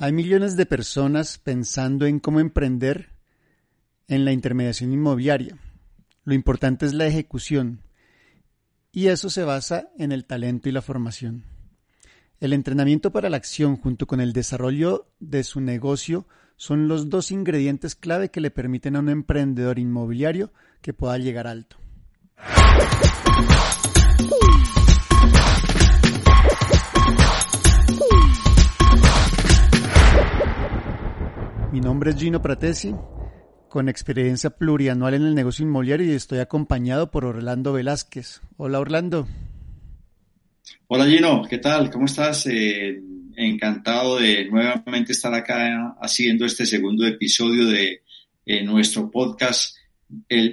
Hay millones de personas pensando en cómo emprender en la intermediación inmobiliaria. Lo importante es la ejecución y eso se basa en el talento y la formación. El entrenamiento para la acción junto con el desarrollo de su negocio son los dos ingredientes clave que le permiten a un emprendedor inmobiliario que pueda llegar alto. Mi nombre es Gino Pratesi, con experiencia plurianual en el negocio inmobiliario y estoy acompañado por Orlando Velázquez. Hola Orlando. Hola Gino, ¿qué tal? ¿Cómo estás? Eh, encantado de nuevamente estar acá haciendo este segundo episodio de eh, nuestro podcast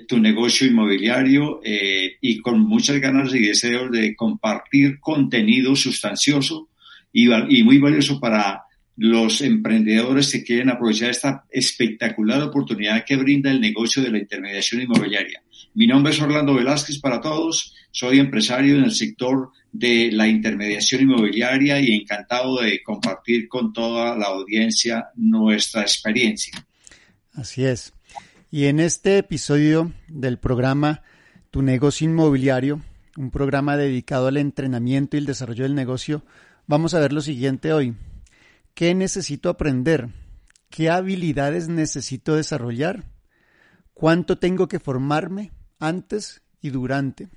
Tu negocio inmobiliario eh, y con muchas ganas y deseos de compartir contenido sustancioso y, y muy valioso para los emprendedores que quieren aprovechar esta espectacular oportunidad que brinda el negocio de la intermediación inmobiliaria. Mi nombre es Orlando Velázquez para todos, soy empresario en el sector de la intermediación inmobiliaria y encantado de compartir con toda la audiencia nuestra experiencia. Así es. Y en este episodio del programa Tu negocio inmobiliario, un programa dedicado al entrenamiento y el desarrollo del negocio, vamos a ver lo siguiente hoy. ¿Qué necesito aprender? ¿Qué habilidades necesito desarrollar? ¿Cuánto tengo que formarme antes y durante?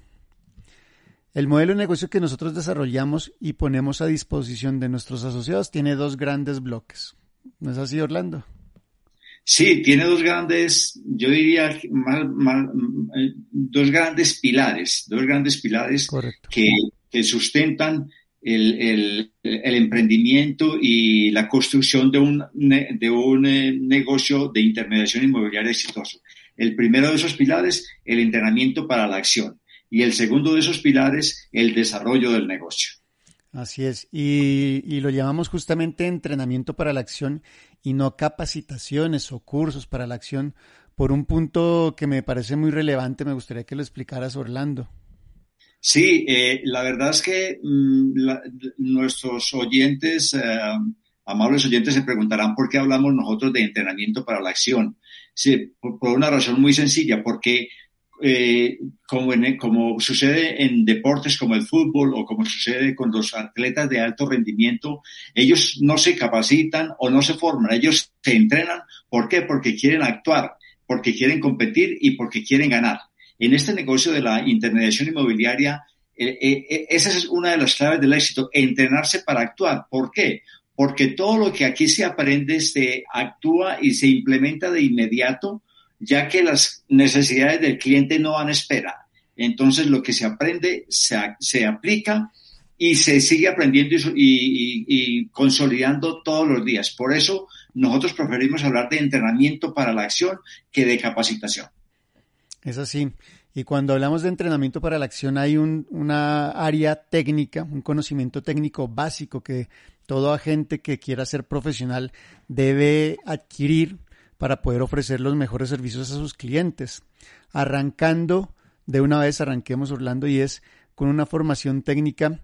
El modelo de negocio que nosotros desarrollamos y ponemos a disposición de nuestros asociados tiene dos grandes bloques. ¿No es así, Orlando? Sí, tiene dos grandes, yo diría, dos grandes pilares, dos grandes pilares que, que, sustentan el, el, emprendimiento y la construcción de un, de un eh, negocio de intermediación inmobiliaria exitoso. El primero de esos pilares, el entrenamiento para la acción. Y el segundo de esos pilares, el desarrollo del negocio. Así es. Y, y lo llamamos justamente entrenamiento para la acción y no capacitaciones o cursos para la acción por un punto que me parece muy relevante. Me gustaría que lo explicaras, Orlando. Sí, eh, la verdad es que mm, nuestros oyentes, eh, amables oyentes, se preguntarán por qué hablamos nosotros de entrenamiento para la acción. Sí, por, una razón muy sencilla, porque eh, como, como sucede en deportes como el fútbol o como sucede con los atletas de alto rendimiento, ellos no se capacitan o no se forman, ellos se entrenan. ¿Por qué? Porque quieren actuar, porque quieren competir y porque quieren ganar. En este negocio de la intermediación inmobiliaria, eh, eh, eh, esa es una de las claves del éxito, entrenarse para actuar. ¿Por qué? Porque todo lo que aquí se aprende se actúa y se implementa de inmediato, ya que las necesidades del cliente no van a espera. Entonces lo que se aprende se, se aplica y se sigue aprendiendo y, consolidando todos los días. Por eso nosotros preferimos hablar de entrenamiento para la acción que de capacitación. Es así. Y cuando hablamos de entrenamiento para la acción hay un, una área técnica, un conocimiento técnico básico que todo agente que quiera ser profesional debe adquirir para poder ofrecer los mejores servicios a sus clientes. Arrancando, de una vez arranquemos Orlando y es con una formación técnica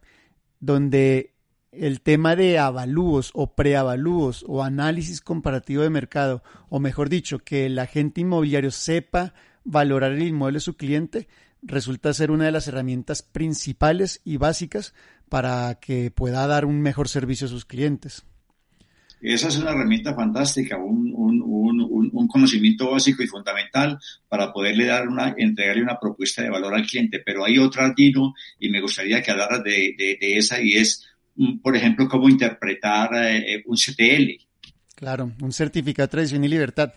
donde el tema de avalúos o preavalúos o análisis comparativo de mercado, o mejor dicho, que el agente inmobiliario sepa valorar el inmueble de su cliente resulta ser una de las herramientas principales y básicas para que pueda dar un mejor servicio a sus clientes. Esa es una herramienta fantástica, un, conocimiento básico y fundamental para poderle dar una, entregarle una propuesta de valor al cliente. Pero hay otra, Gino, y me gustaría que hablaras de, esa, y es, mm, por ejemplo, cómo interpretar eh, un CTL. Claro, un certificado de tradición y libertad.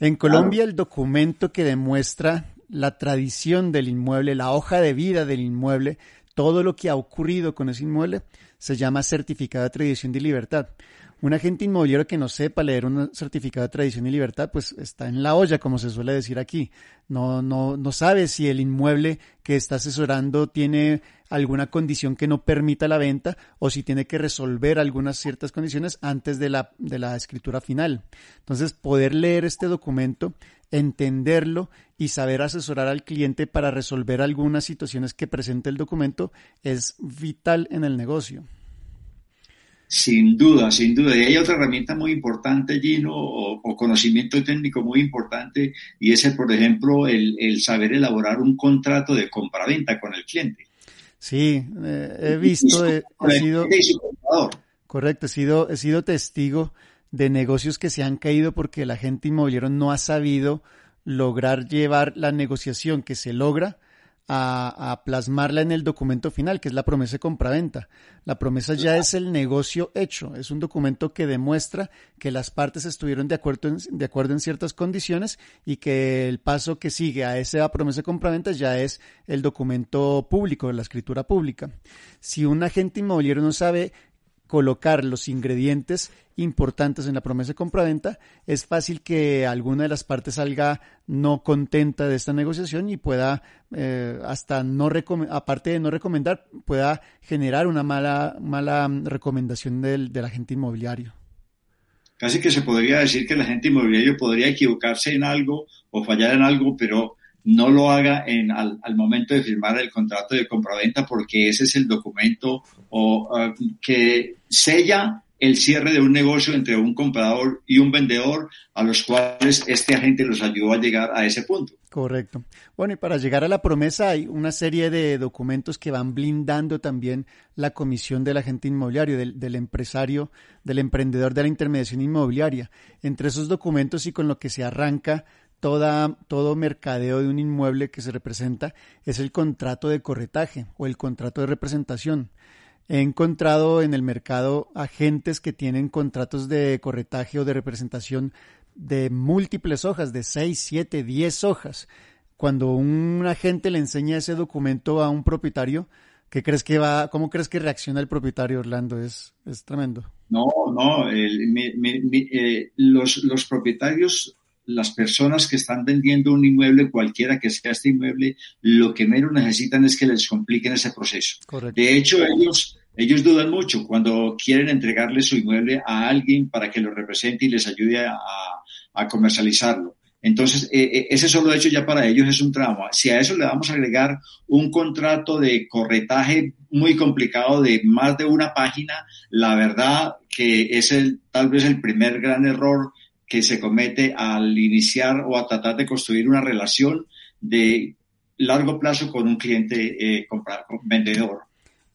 En Colombia el documento que demuestra la tradición del inmueble, la hoja de vida del inmueble, todo lo que ha ocurrido con ese inmueble, se llama certificado de tradición de libertad. Un agente inmobiliario que no sepa leer un certificado de tradición y libertad, pues está en la olla, como se suele decir aquí. No, no, no sabe si el inmueble que está asesorando tiene alguna condición que no permita la venta o si tiene que resolver algunas ciertas condiciones antes de la, de la escritura final. Entonces, poder leer este documento, entenderlo y saber asesorar al cliente para resolver algunas situaciones que presente el documento es vital en el negocio. Sin duda, sin duda. Y hay otra herramienta muy importante, Gino, o, conocimiento técnico muy importante, y es, por ejemplo, el, saber elaborar un contrato de compraventa con el cliente. Sí, eh, he visto, he, sido, correcto, he sido, he sido testigo de negocios que se han caído porque el agente inmobiliario no ha sabido lograr llevar la negociación que se logra a, plasmarla en el documento final, que es la promesa de compraventa. La promesa ya es el negocio hecho, es un documento que demuestra que las partes estuvieron de acuerdo en, de acuerdo en ciertas condiciones y que el paso que sigue a esa promesa de compraventa ya es el documento público, la escritura pública. Si un agente inmobiliario no sabe colocar los ingredientes importantes en la promesa de compraventa, es fácil que alguna de las partes salga no contenta de esta negociación y pueda, eh, hasta no aparte de no recomendar, pueda generar una mala, mala recomendación del, del agente inmobiliario. Casi que se podría decir que el agente inmobiliario podría equivocarse en algo o fallar en algo, pero no lo haga en, al, momento de firmar el contrato de compraventa porque ese es el documento o, ah, que sella el cierre de un negocio entre un comprador y un vendedor a los cuales este agente los ayudó a llegar a ese punto. Correcto. Bueno, y para llegar a la promesa hay una serie de documentos que van blindando también la comisión del agente inmobiliario, del, del, empresario, del emprendedor de la intermediación inmobiliaria. Entre esos documentos y con lo que se arranca toda, todo mercadeo de un inmueble que se representa es el contrato de corretaje o el contrato de representación. He encontrado en el mercado agentes que tienen contratos de corretaje o de representación de múltiples hojas, de 6, 7, 10 hojas. Cuando un agente le enseña ese documento a un propietario, ¿qué crees que va, cómo crees que reacciona el propietario, Orlando? Es, es tremendo. No, no, eh, los, los propietarios las personas que están vendiendo un inmueble, cualquiera que sea este inmueble, lo que menos necesitan es que les compliquen ese proceso. De hecho, ellos, ellos dudan mucho cuando quieren entregarle su inmueble a alguien para que lo represente y les ayude a, comercializarlo. Entonces, e, e, ese solo hecho ya para ellos es un trauma. Si a eso le vamos a agregar un contrato de corretaje muy complicado de más de una página, la verdad que es el, tal vez el primer gran error que se comete al iniciar o a tratar de construir una relación de largo plazo con un cliente eh, vendedor.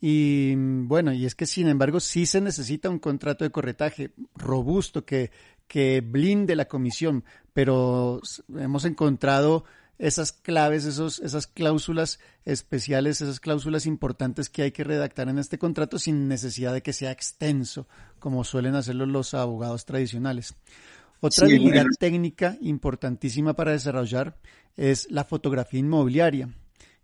Y bueno, y es que sin embargo sí se necesita un contrato de corretaje robusto que, que blinde la comisión, pero hemos encontrado esas claves, esos, esas cláusulas especiales, esas cláusulas importantes que hay que redactar en este contrato sin necesidad de que sea extenso, como suelen hacerlo los abogados tradicionales. Otra habilidad técnica importantísima para desarrollar es la fotografía inmobiliaria.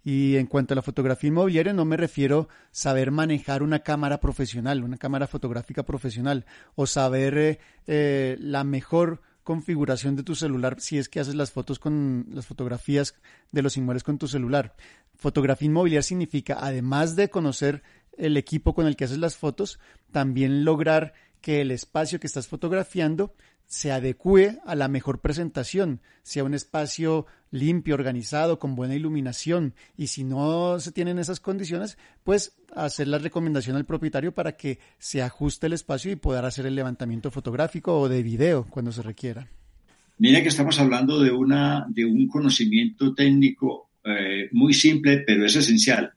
Y en cuanto a la fotografía inmobiliaria, no me refiero saber manejar una cámara profesional, una cámara fotográfica profesional, o saber eh, eh, la mejor configuración de tu celular si es que haces las fotos con las fotografías de los inmuebles con tu celular. Fotografía inmobiliaria significa, además de conocer el equipo con el que haces las fotos, también lograr que el espacio que estás fotografiando se adecue a la mejor presentación, sea un espacio limpio, organizado, con buena iluminación. Y si no se tienen esas condiciones, pues hacer la recomendación al propietario para que se ajuste el espacio y poder hacer el levantamiento fotográfico o de video cuando se requiera. Mira que estamos hablando de, una, de un conocimiento técnico eh, muy simple, pero es esencial.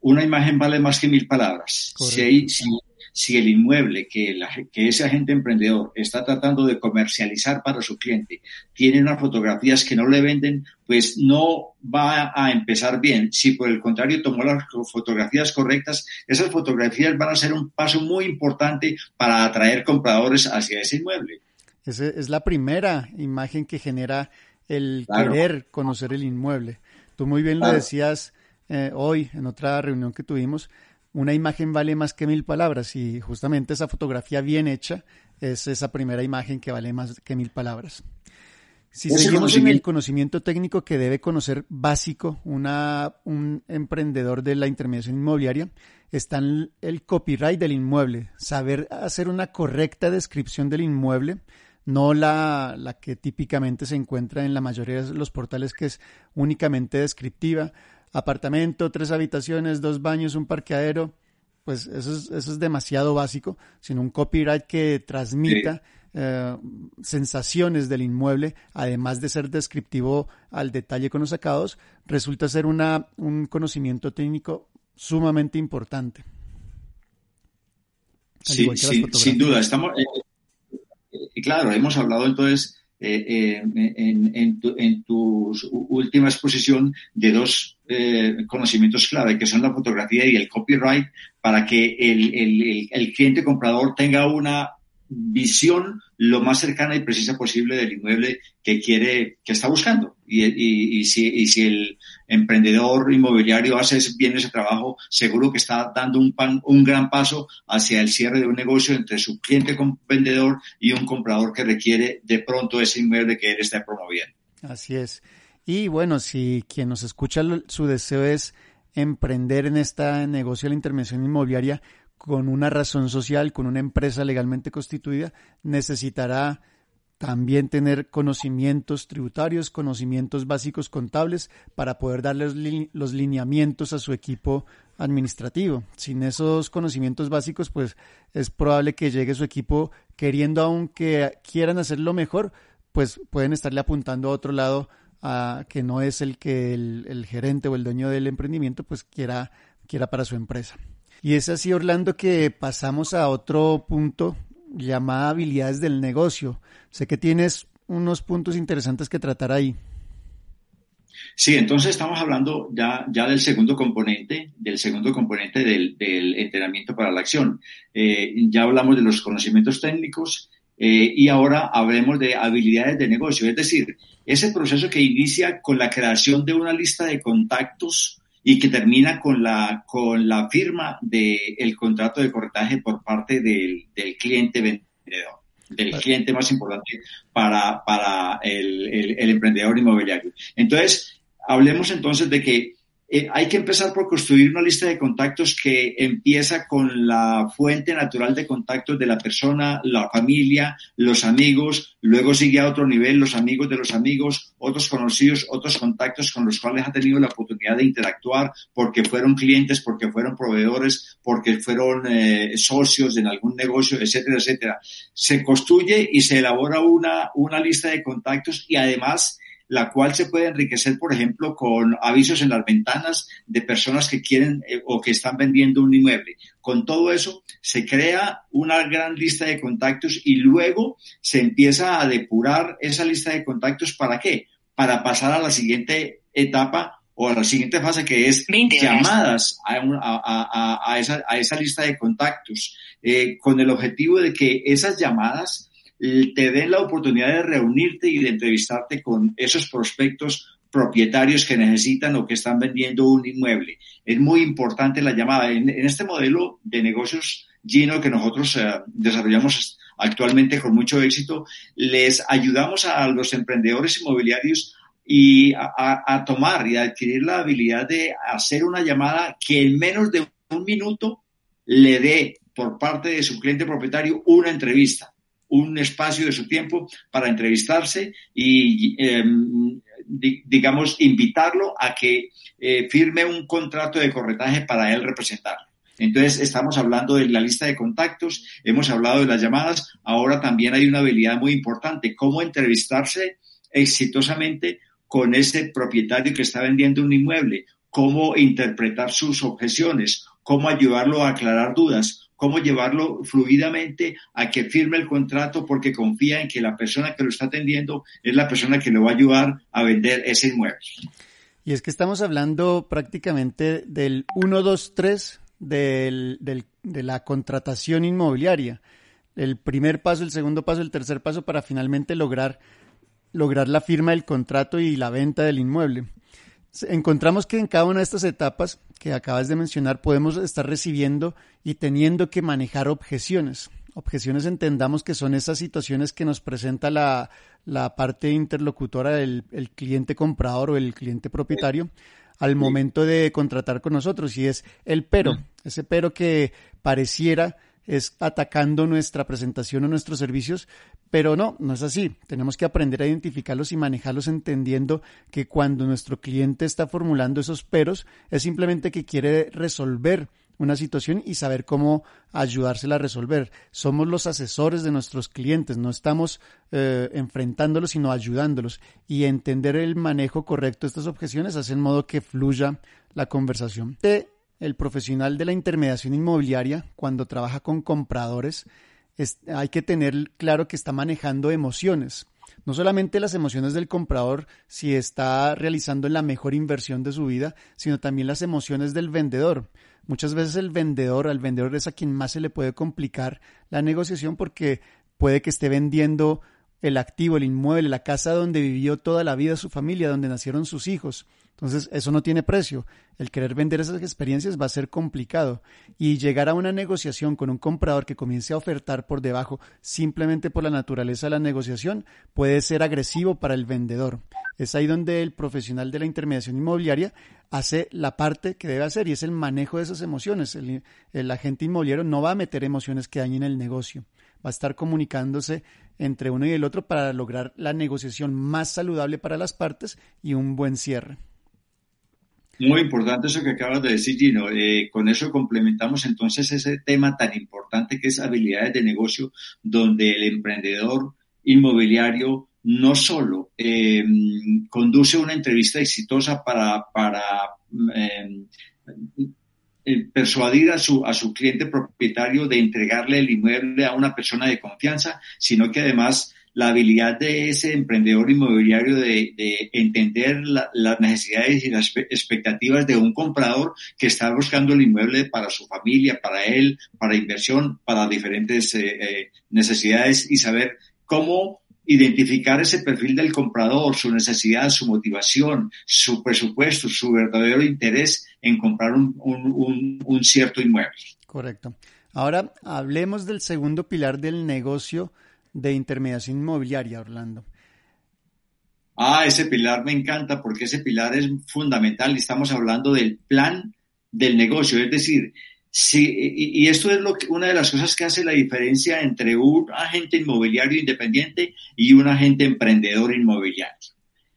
Una imagen vale más que mil palabras. Si, si, si el inmueble que, que ese agente emprendedor está tratando de comercializar para su cliente tiene unas fotografías que no le venden, pues no va a empezar bien. Si por el contrario tomó las fotografías correctas, esas fotografías van a ser un paso muy importante para atraer compradores hacia ese inmueble. Esa es la primera imagen que genera el querer conocer el inmueble. Tú muy bien lo decías eh, hoy en otra reunión que tuvimos, una imagen vale más que mil palabras y justamente esa fotografía bien hecha es esa primera imagen que vale más que mil palabras. Si seguimos en el conocimiento técnico que debe conocer básico una, un emprendedor de la intermediación inmobiliaria, está el copyright del inmueble, saber hacer una correcta descripción del inmueble, no la, la que típicamente se encuentra en la mayoría de los portales que es únicamente descriptiva, apartamento, tres habitaciones, dos baños, un parqueadero. pues eso es, eso es demasiado básico, sino un copyright que transmita eh, sensaciones del inmueble, además de ser descriptivo al detalle con los sacados, resulta ser una, un conocimiento técnico sumamente importante. Sí, sin duda. Estamos, eh, eh, claro, hemos hablado entonces en, tu, en, tu, última exposición de dos conocimientos clave, que son la fotografía y el copyright, para que el, el, el cliente comprador tenga una visión lo más cercana y precisa posible del inmueble que quiere, que está buscando. Y, si, si, el emprendedor inmobiliario hace bien ese trabajo, seguro que está dando un, un gran paso hacia el cierre de un negocio entre su cliente vendedor y un comprador que requiere de pronto ese inmueble que él está promoviendo. Así es. Y bueno, si quien nos escucha su deseo es emprender en este negocio de la intervención inmobiliaria, con una razón social, con una empresa legalmente constituida, necesitará también tener conocimientos tributarios, conocimientos básicos contables para poder darle los, lineamientos a su equipo administrativo. Sin esos conocimientos básicos, pues es probable que llegue su equipo queriendo, aunque quieran hacerlo mejor, pues pueden estarle apuntando a otro lado a que no es el que el, el gerente o el dueño del emprendimiento pues quiera, quiera para su empresa. Y es así, Orlando, que pasamos a otro punto llamado habilidades del negocio. Sé que tienes unos puntos interesantes que tratar ahí. Sí, entonces estamos hablando ya, ya del segundo componente, del segundo componente del, entrenamiento para la acción. Eh, ya hablamos de los conocimientos técnicos eh, y ahora hablemos de habilidades de negocio, es decir, ese proceso que inicia con la creación de una lista de contactos y que termina con la, con la firma del contrato de corretaje por parte del, del cliente vendedor, del cliente más importante para, para el, el, el emprendedor inmobiliario. Entonces, hablemos entonces de que eh, hay que empezar por construir una lista de contactos que empieza con la fuente natural de contactos de la persona, la familia, los amigos, luego sigue a otro nivel los amigos de los amigos, otros conocidos, otros contactos con los cuales ha tenido la oportunidad de interactuar porque fueron clientes, porque fueron proveedores, porque fueron eh, socios en algún negocio, etcétera, etcétera. Se construye y se elabora una, una lista de contactos y además la cual se puede enriquecer, por ejemplo, con avisos en las ventanas de personas que quieren eh, o que están vendiendo un inmueble. Con todo eso, se crea una gran lista de contactos y luego se empieza a depurar esa lista de contactos. ¿Para qué? Para pasar a la siguiente etapa o a la siguiente fase que es llamadas a, esa, a, esa, lista de contactos eh, con el objetivo de que esas llamadas te den la oportunidad de reunirte y de entrevistarte con esos prospectos propietarios que necesitan o que están vendiendo un inmueble. Es muy importante la llamada. En, este modelo de negocios Gino que nosotros eh, desarrollamos actualmente con mucho éxito, les ayudamos a los emprendedores inmobiliarios y a, a, tomar y a adquirir la habilidad de hacer una llamada que en menos de un minuto le dé por parte de su cliente propietario una entrevista un espacio de su tiempo para entrevistarse y, em, digamos, invitarlo a que eh, firme un contrato de corretaje para él representarlo. Entonces, estamos hablando de la lista de contactos, hemos hablado de las llamadas, ahora también hay una habilidad muy importante, cómo entrevistarse exitosamente con ese propietario que está vendiendo un inmueble, cómo interpretar sus objeciones, cómo ayudarlo a aclarar dudas, cómo llevarlo fluidamente a que firme el contrato porque confía en que la persona que lo está atendiendo es la persona que le va a ayudar a vender ese inmueble. Y es que estamos hablando prácticamente del 1, 2, 3 del, de la contratación inmobiliaria. El primer paso, el segundo paso, el tercer paso para finalmente lograr, lograr la firma del contrato y la venta del inmueble encontramos que en cada una de estas etapas que acabas de mencionar podemos estar recibiendo y teniendo que manejar objeciones. Objeciones entendamos que son esas situaciones que nos presenta la, parte interlocutora del el cliente comprador o el cliente propietario al momento de contratar con nosotros y es el pero, ese pero que pareciera es atacando nuestra presentación o nuestros servicios, pero no, no es así. Tenemos que aprender a identificarlos y manejarlos entendiendo que cuando nuestro cliente está formulando esos peros es simplemente que quiere resolver una situación y saber cómo ayudársela a resolver. Somos los asesores de nuestros clientes, no estamos eh, enfrentándolos, sino ayudándolos. Y entender el manejo correcto de estas objeciones hace en modo que fluya la conversación. El profesional de la intermediación inmobiliaria, cuando trabaja con compradores, hay que tener claro que está manejando emociones no solamente las emociones del comprador si está realizando la mejor inversión de su vida, sino también las emociones del vendedor. Muchas veces el vendedor, al vendedor es a quien más se le puede complicar la negociación porque puede que esté vendiendo el activo, el inmueble, la casa donde vivió toda la vida su familia, donde nacieron sus hijos. Entonces, eso no tiene precio. El querer vender esas experiencias va a ser complicado. Y llegar a una negociación con un comprador que comience a ofertar por debajo simplemente por la naturaleza de la negociación puede ser agresivo para el vendedor. Es ahí donde el profesional de la intermediación inmobiliaria hace la parte que debe hacer y es el manejo de esas emociones. El, agente inmobiliario no va a meter emociones que dañen el negocio. Va a estar comunicándose entre uno y el otro para lograr la negociación más saludable para las partes y un buen cierre. Muy importante eso que acabas de decir, Gino. Eh, con eso complementamos entonces ese tema tan importante que es habilidades de negocio, donde el emprendedor inmobiliario no solo eh, conduce una entrevista exitosa para, para eh, persuadir a su, a su cliente propietario de entregarle el inmueble a una persona de confianza, sino que además la habilidad de ese emprendedor inmobiliario de, de entender las necesidades y las expectativas de un comprador que está buscando el inmueble para su familia, para él, para inversión, para diferentes eh, eh, necesidades y saber cómo identificar ese perfil del comprador, su necesidad, su motivación, su presupuesto, su verdadero interés en comprar un, un, un cierto inmueble. Correcto. Ahora hablemos del segundo pilar del negocio de intermediación inmobiliaria, Orlando. Ah, ese pilar me encanta porque ese pilar es fundamental. Estamos hablando del plan del negocio, es decir, si, y, esto es lo que, una de las cosas que hace la diferencia entre un agente inmobiliario independiente y un agente emprendedor inmobiliario.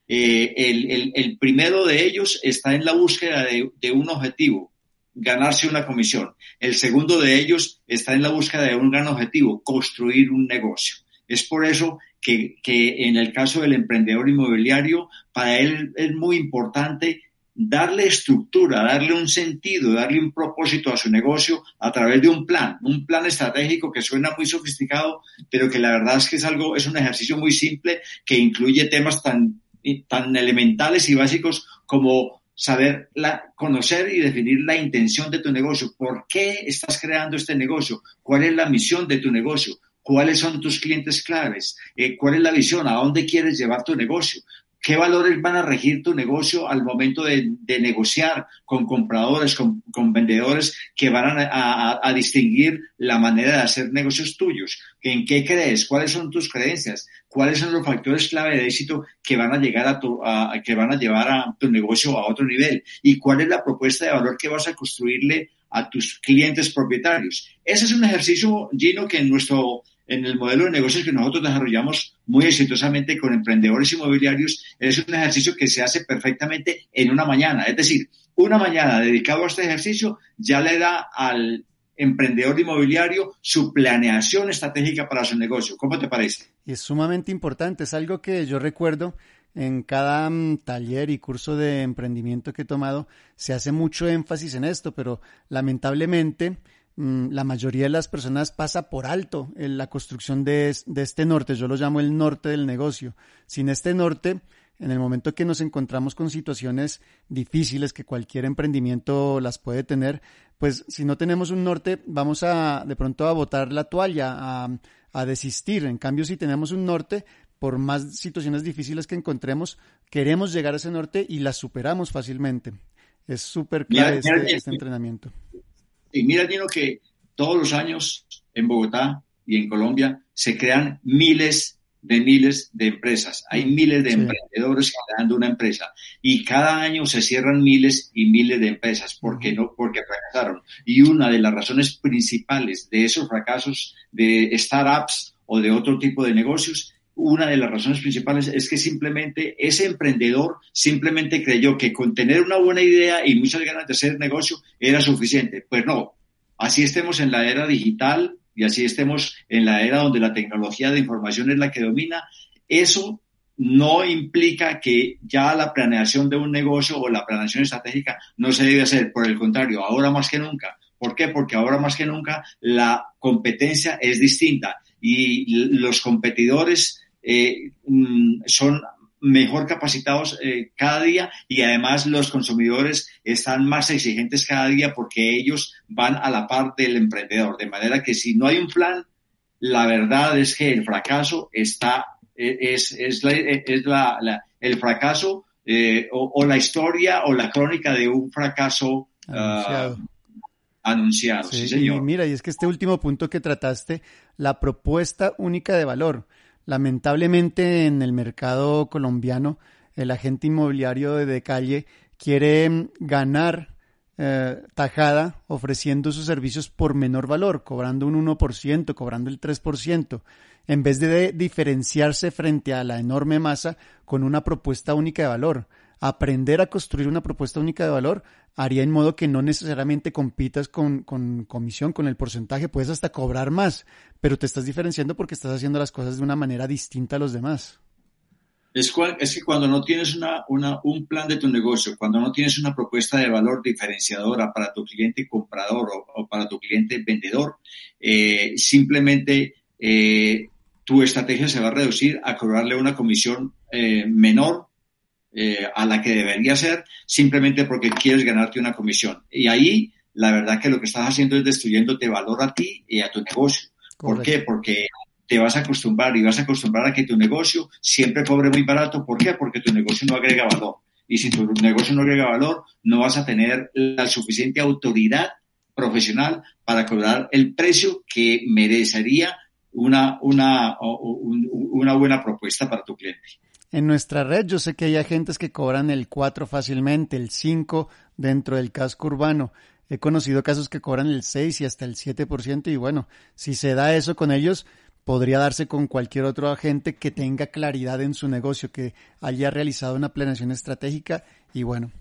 Eh, el, el, primero de ellos está en la búsqueda de, de un objetivo, ganarse una comisión. El segundo de ellos está en la búsqueda de un gran objetivo, construir un negocio. Es por eso que, que en el caso del emprendedor inmobiliario, para él es muy importante darle estructura, darle un sentido, darle un propósito a su negocio a través de un plan, un plan estratégico que suena muy sofisticado, pero que la verdad es que es algo, es un ejercicio muy simple que incluye temas tan, tan elementales y básicos como saber la, conocer y definir la intención de tu negocio, por qué estás creando este negocio, cuál es la misión de tu negocio, cuáles son tus clientes claves, eh, cuál es la visión, a dónde quieres llevar tu negocio, qué valores van a regir tu negocio al momento de, negociar con compradores, con, vendedores que van a, distinguir la manera de hacer negocios tuyos. ¿En qué crees? ¿Cuáles son tus creencias? ¿Cuáles son los factores clave de éxito que van a llegar a que van a llevar a tu negocio a otro nivel? ¿Y cuál es la propuesta de valor que vas a construirle a tus clientes propietarios? Ese es un ejercicio, Gino, que en nuestro en el modelo de negocios que nosotros desarrollamos muy exitosamente con emprendedores inmobiliarios, es un ejercicio que se hace perfectamente en una mañana. Es decir, una mañana dedicado a este ejercicio ya le da al emprendedor inmobiliario su planeación estratégica para su negocio. ¿Cómo te parece? Es sumamente importante. Es algo que yo recuerdo en cada mm, taller y curso de emprendimiento que he tomado, se hace mucho énfasis en esto, pero lamentablemente la mayoría de las personas pasa por alto en la construcción de, este norte. Yo lo llamo el norte del negocio. Sin este norte, en el momento que nos encontramos con situaciones difíciles que cualquier emprendimiento las puede tener, pues si no tenemos un norte, vamos a de pronto a botar la toalla, a, a desistir. En cambio, si tenemos un norte, por más situaciones difíciles que encontremos, queremos llegar a ese norte y las superamos fácilmente. Es súper clave este, este entrenamiento. Y mira, Dino, que todos los años en Bogotá y en Colombia se crean miles de miles de empresas. Hay mm, miles de emprendedores creando una empresa y cada año se cierran miles y miles de empresas porque no porque fracasaron. Y una de las razones principales de esos fracasos de startups o de otro tipo de negocios una de las razones principales es que simplemente ese emprendedor simplemente creyó que con tener una buena idea y muchas ganas de hacer negocio era suficiente. Pues no, así estemos en la era digital y así estemos en la era donde la tecnología de información es la que domina, eso no implica que ya la planeación de un negocio o la planeación estratégica no se debe hacer. Por el contrario, ahora más que nunca. ¿Por qué? Porque ahora más que nunca la competencia es distinta y los competidores eh, mm, son mejor capacitados eh, cada día y además los consumidores están más exigentes cada día porque ellos van a la par del emprendedor. De manera que si no hay un plan, la verdad es que el fracaso está, eh, es, es, la, el fracaso o, la historia o la crónica de un fracaso anunciado. anunciado sí, señor. mira, y es que este último punto que trataste, la propuesta única de valor Lamentablemente en el mercado colombiano el agente inmobiliario de, calle quiere mm, ganar eh, tajada ofreciendo sus servicios por menor valor, cobrando un 1%, cobrando el 3%, en vez de diferenciarse frente a la enorme masa con una propuesta única de valor. Aprender a construir una propuesta única de valor haría en modo que no necesariamente compitas con, con comisión, con el porcentaje, puedes hasta cobrar más, pero te estás diferenciando porque estás haciendo las cosas de una manera distinta a los demás. Es, que cuando no tienes una, una, un plan de tu negocio, cuando no tienes una propuesta de valor diferenciadora para tu cliente comprador o, para tu cliente vendedor, eh, simplemente eh, tu estrategia se va a reducir a cobrarle una comisión eh, menor eh, a la que debería ser simplemente porque quieres ganarte una comisión. Y ahí la verdad que lo que estás haciendo es destruyéndote valor a ti y a tu negocio. ¿Por qué? Porque te vas a acostumbrar y vas a acostumbrar a que tu negocio siempre cobre muy barato. ¿Por qué? Porque tu negocio no agrega valor. Y si tu negocio no agrega valor, no vas a tener la suficiente autoridad profesional para cobrar el precio que merecería una, una, una buena propuesta para tu cliente. En nuestra red yo sé que hay agentes que cobran el 4 fácilmente, el 5 dentro del casco urbano. He conocido casos que cobran el 6 y hasta el 7% y bueno, si se da eso con ellos, podría darse con cualquier otro agente que tenga claridad en su negocio, que haya realizado una planeación estratégica y bueno.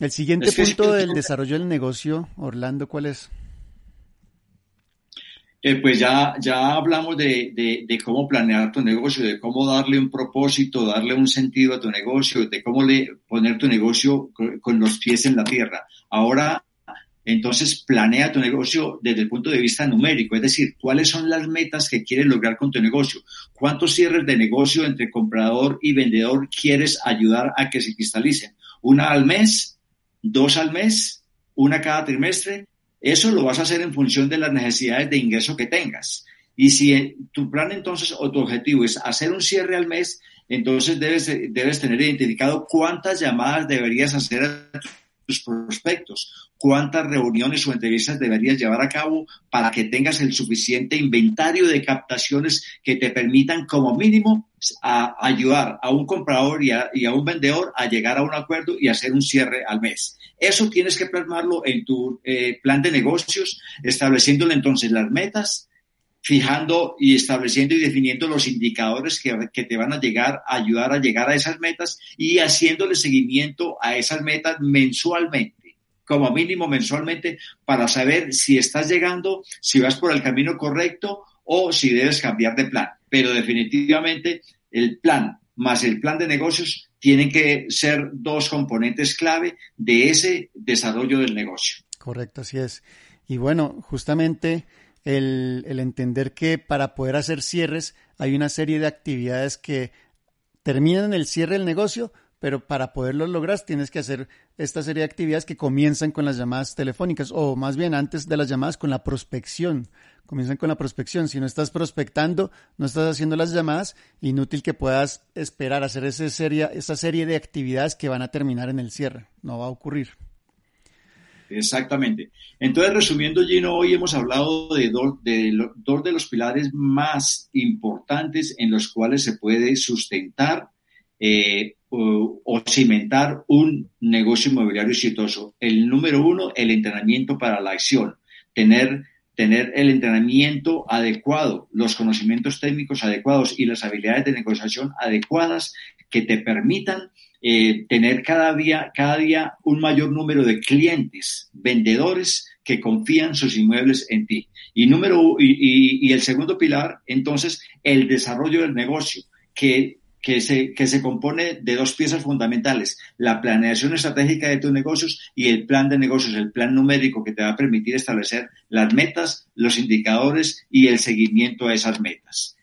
El siguiente punto del desarrollo del negocio, Orlando, ¿cuál es? Eh, pues ya, ya hablamos de, de, cómo planear tu negocio, de cómo darle un propósito, darle un sentido a tu negocio, de cómo le, poner tu negocio con, los pies en la tierra. Ahora, entonces, planea tu negocio desde el punto de vista numérico, es decir, cuáles son las metas que quieres lograr con tu negocio, cuántos cierres de negocio entre comprador y vendedor quieres ayudar a que se cristalicen, una al mes, dos al mes, una cada trimestre, eso lo vas a hacer en función de las necesidades de ingreso que tengas. Y si tu plan entonces o tu objetivo es hacer un cierre al mes, entonces debes, debes tener identificado cuántas llamadas deberías hacer a tus prospectos, cuántas reuniones o entrevistas deberías llevar a cabo para que tengas el suficiente inventario de captaciones que te permitan como mínimo ayudar a un comprador y a, un vendedor a llegar a un acuerdo y hacer un cierre al mes. Eso tienes que plasmarlo en tu eh, plan de negocios, estableciéndole entonces las metas, fijando y estableciendo y definiendo los indicadores que, que, te van a llegar a ayudar a llegar a esas metas y haciéndole seguimiento a esas metas mensualmente, como mínimo mensualmente, para saber si estás llegando, si vas por el camino correcto o si debes cambiar de plan. Pero definitivamente el plan más el plan de negocios tienen que ser dos componentes clave de ese desarrollo del negocio. Correcto, así es. Y bueno, justamente el, el entender que para poder hacer cierres hay una serie de actividades que terminan en el cierre del negocio, pero para poderlo lograr tienes que hacer esta serie de actividades que comienzan con las llamadas telefónicas o más bien antes de las llamadas con la prospección comienzan con la prospección. Si no estás prospectando, no estás haciendo las llamadas, inútil que puedas esperar hacer esa serie, esa serie de actividades que van a terminar en el cierre. No va a ocurrir. Exactamente. Entonces, resumiendo, Gino, hoy hemos hablado de dos de, dos de los pilares más importantes en los cuales se puede sustentar eh, o, cimentar un negocio inmobiliario exitoso. El número uno, el entrenamiento para la acción. Tener tener el entrenamiento adecuado, los conocimientos técnicos adecuados y las habilidades de negociación adecuadas que te permitan eh, tener cada día, cada día un mayor número de clientes, vendedores que confían sus inmuebles en ti. Y número y el segundo pilar, entonces, el desarrollo del negocio, que que se, que se compone de dos piezas fundamentales, la planeación estratégica de tus negocios y el plan de negocios, el plan numérico que te va a permitir establecer las metas, los indicadores y el seguimiento a esas metas.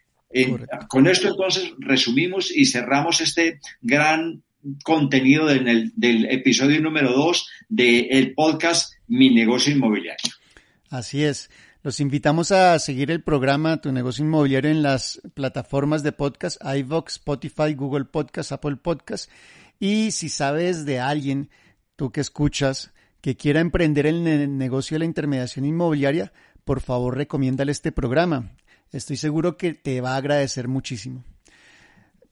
con esto entonces resumimos y cerramos este gran contenido del, del episodio número dos del podcast Mi negocio inmobiliario. Así es. Los invitamos a seguir el programa Tu negocio inmobiliario en las plataformas de podcast, iVox, Spotify, Google Podcast, Apple Podcast. Y si sabes de alguien, tú que escuchas, que quiera emprender en el negocio de la intermediación inmobiliaria, por favor recomiéndale este programa. Estoy seguro que te va a agradecer muchísimo.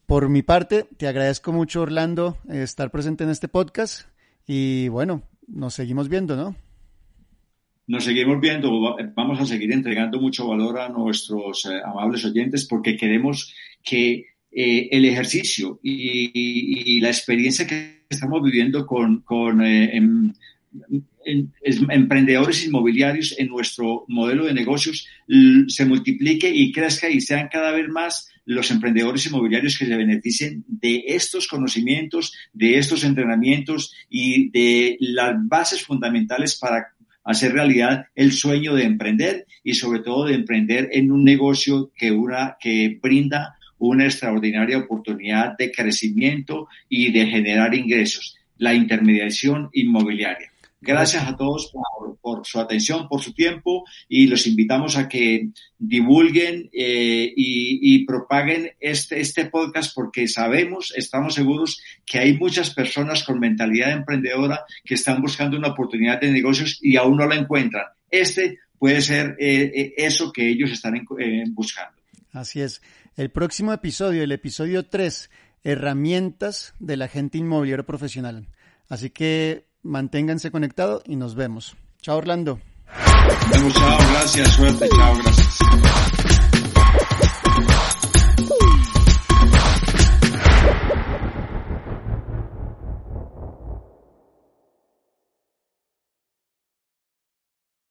Por mi parte, te agradezco mucho, Orlando, estar presente en este podcast. Y bueno, nos seguimos viendo, ¿no? Nos seguimos viendo, vamos a seguir entregando mucho valor a nuestros eh, amables oyentes porque queremos que eh, el ejercicio y, la experiencia que estamos viviendo con, eh, em, emprendedores inmobiliarios en nuestro modelo de negocios se multiplique y crezca y sean cada vez más los emprendedores inmobiliarios que se beneficien de estos conocimientos, de estos entrenamientos y de las bases fundamentales para hacer realidad el sueño de emprender y sobre todo de emprender en un negocio que, una, que brinda una extraordinaria oportunidad de crecimiento y de generar ingresos, la intermediación inmobiliaria. Gracias a todos por, su atención, por su tiempo y los invitamos a que divulguen eh, y, propaguen este, este podcast porque sabemos, estamos seguros que hay muchas personas con mentalidad emprendedora que están buscando una oportunidad de negocios y aún no la encuentran. Este puede ser eh, eh, eso que ellos están buscando. Así es. El próximo episodio, el episodio 3, herramientas del agente inmobiliario profesional. Así que manténganse conectados y nos vemos. Chao Orlando. Chao, gracias, suerte, chao, gracias.